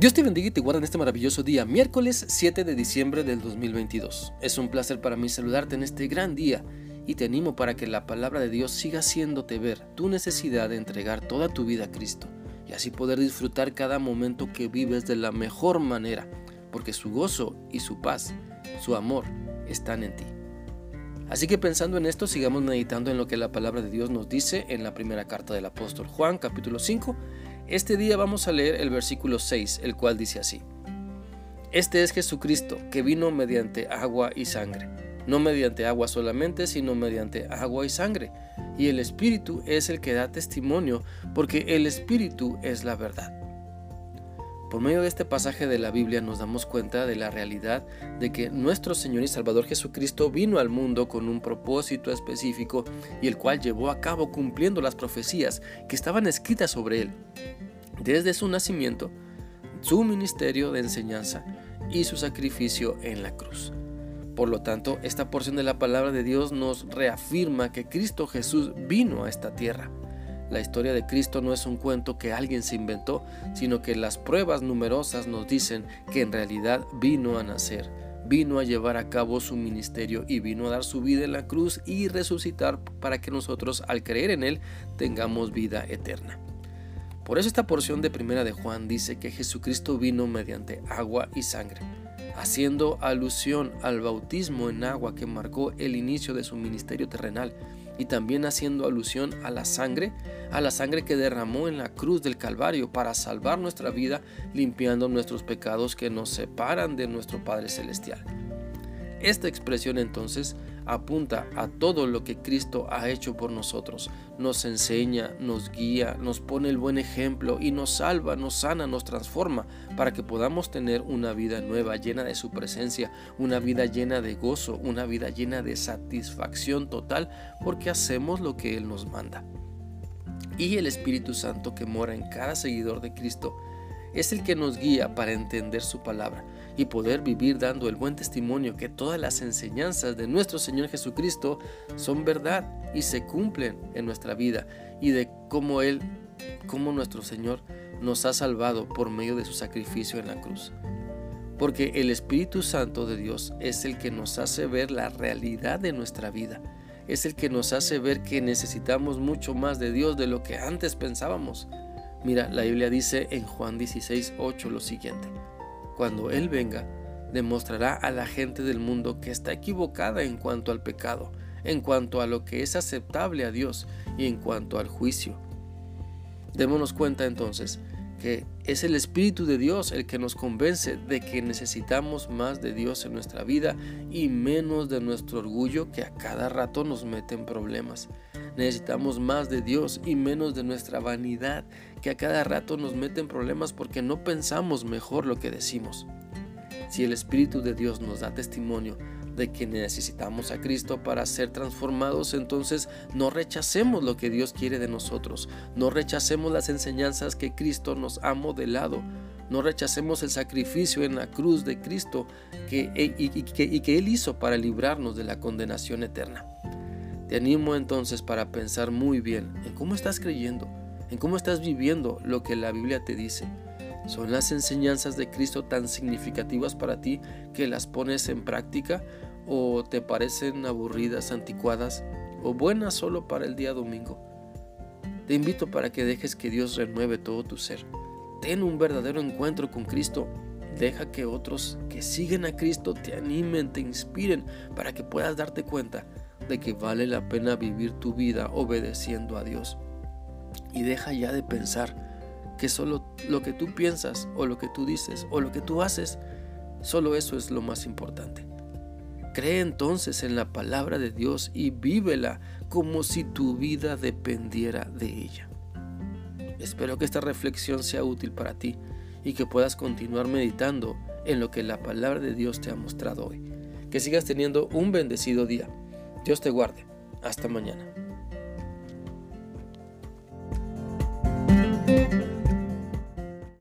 Dios te bendiga y te guarda en este maravilloso día, miércoles 7 de diciembre del 2022. Es un placer para mí saludarte en este gran día y te animo para que la palabra de Dios siga haciéndote ver tu necesidad de entregar toda tu vida a Cristo y así poder disfrutar cada momento que vives de la mejor manera, porque su gozo y su paz, su amor, están en ti. Así que pensando en esto, sigamos meditando en lo que la palabra de Dios nos dice en la primera carta del apóstol Juan, capítulo 5, este día vamos a leer el versículo 6, el cual dice así. Este es Jesucristo, que vino mediante agua y sangre, no mediante agua solamente, sino mediante agua y sangre. Y el Espíritu es el que da testimonio, porque el Espíritu es la verdad. Por medio de este pasaje de la Biblia nos damos cuenta de la realidad de que nuestro Señor y Salvador Jesucristo vino al mundo con un propósito específico y el cual llevó a cabo cumpliendo las profecías que estaban escritas sobre él desde su nacimiento, su ministerio de enseñanza y su sacrificio en la cruz. Por lo tanto, esta porción de la palabra de Dios nos reafirma que Cristo Jesús vino a esta tierra. La historia de Cristo no es un cuento que alguien se inventó, sino que las pruebas numerosas nos dicen que en realidad vino a nacer, vino a llevar a cabo su ministerio y vino a dar su vida en la cruz y resucitar para que nosotros al creer en Él tengamos vida eterna. Por eso esta porción de primera de Juan dice que Jesucristo vino mediante agua y sangre, haciendo alusión al bautismo en agua que marcó el inicio de su ministerio terrenal y también haciendo alusión a la sangre, a la sangre que derramó en la cruz del Calvario para salvar nuestra vida, limpiando nuestros pecados que nos separan de nuestro Padre Celestial. Esta expresión entonces apunta a todo lo que Cristo ha hecho por nosotros. Nos enseña, nos guía, nos pone el buen ejemplo y nos salva, nos sana, nos transforma para que podamos tener una vida nueva, llena de su presencia, una vida llena de gozo, una vida llena de satisfacción total porque hacemos lo que Él nos manda. Y el Espíritu Santo que mora en cada seguidor de Cristo es el que nos guía para entender su palabra y poder vivir dando el buen testimonio que todas las enseñanzas de nuestro Señor Jesucristo son verdad y se cumplen en nuestra vida y de cómo Él, cómo nuestro Señor nos ha salvado por medio de su sacrificio en la cruz. Porque el Espíritu Santo de Dios es el que nos hace ver la realidad de nuestra vida. Es el que nos hace ver que necesitamos mucho más de Dios de lo que antes pensábamos. Mira, la Biblia dice en Juan 16, 8 lo siguiente cuando Él venga, demostrará a la gente del mundo que está equivocada en cuanto al pecado, en cuanto a lo que es aceptable a Dios y en cuanto al juicio. Démonos cuenta entonces es el Espíritu de Dios el que nos convence de que necesitamos más de Dios en nuestra vida y menos de nuestro orgullo que a cada rato nos mete en problemas. Necesitamos más de Dios y menos de nuestra vanidad que a cada rato nos meten problemas porque no pensamos mejor lo que decimos. Si el Espíritu de Dios nos da testimonio de que necesitamos a Cristo para ser transformados, entonces no rechacemos lo que Dios quiere de nosotros, no rechacemos las enseñanzas que Cristo nos ha modelado, no rechacemos el sacrificio en la cruz de Cristo que, y, que, y que Él hizo para librarnos de la condenación eterna. Te animo entonces para pensar muy bien en cómo estás creyendo, en cómo estás viviendo lo que la Biblia te dice. ¿Son las enseñanzas de Cristo tan significativas para ti que las pones en práctica o te parecen aburridas, anticuadas o buenas solo para el día domingo? Te invito para que dejes que Dios renueve todo tu ser. Ten un verdadero encuentro con Cristo. Deja que otros que siguen a Cristo te animen, te inspiren para que puedas darte cuenta de que vale la pena vivir tu vida obedeciendo a Dios y deja ya de pensar que solo lo que tú piensas o lo que tú dices o lo que tú haces, solo eso es lo más importante. Cree entonces en la palabra de Dios y vívela como si tu vida dependiera de ella. Espero que esta reflexión sea útil para ti y que puedas continuar meditando en lo que la palabra de Dios te ha mostrado hoy. Que sigas teniendo un bendecido día. Dios te guarde. Hasta mañana.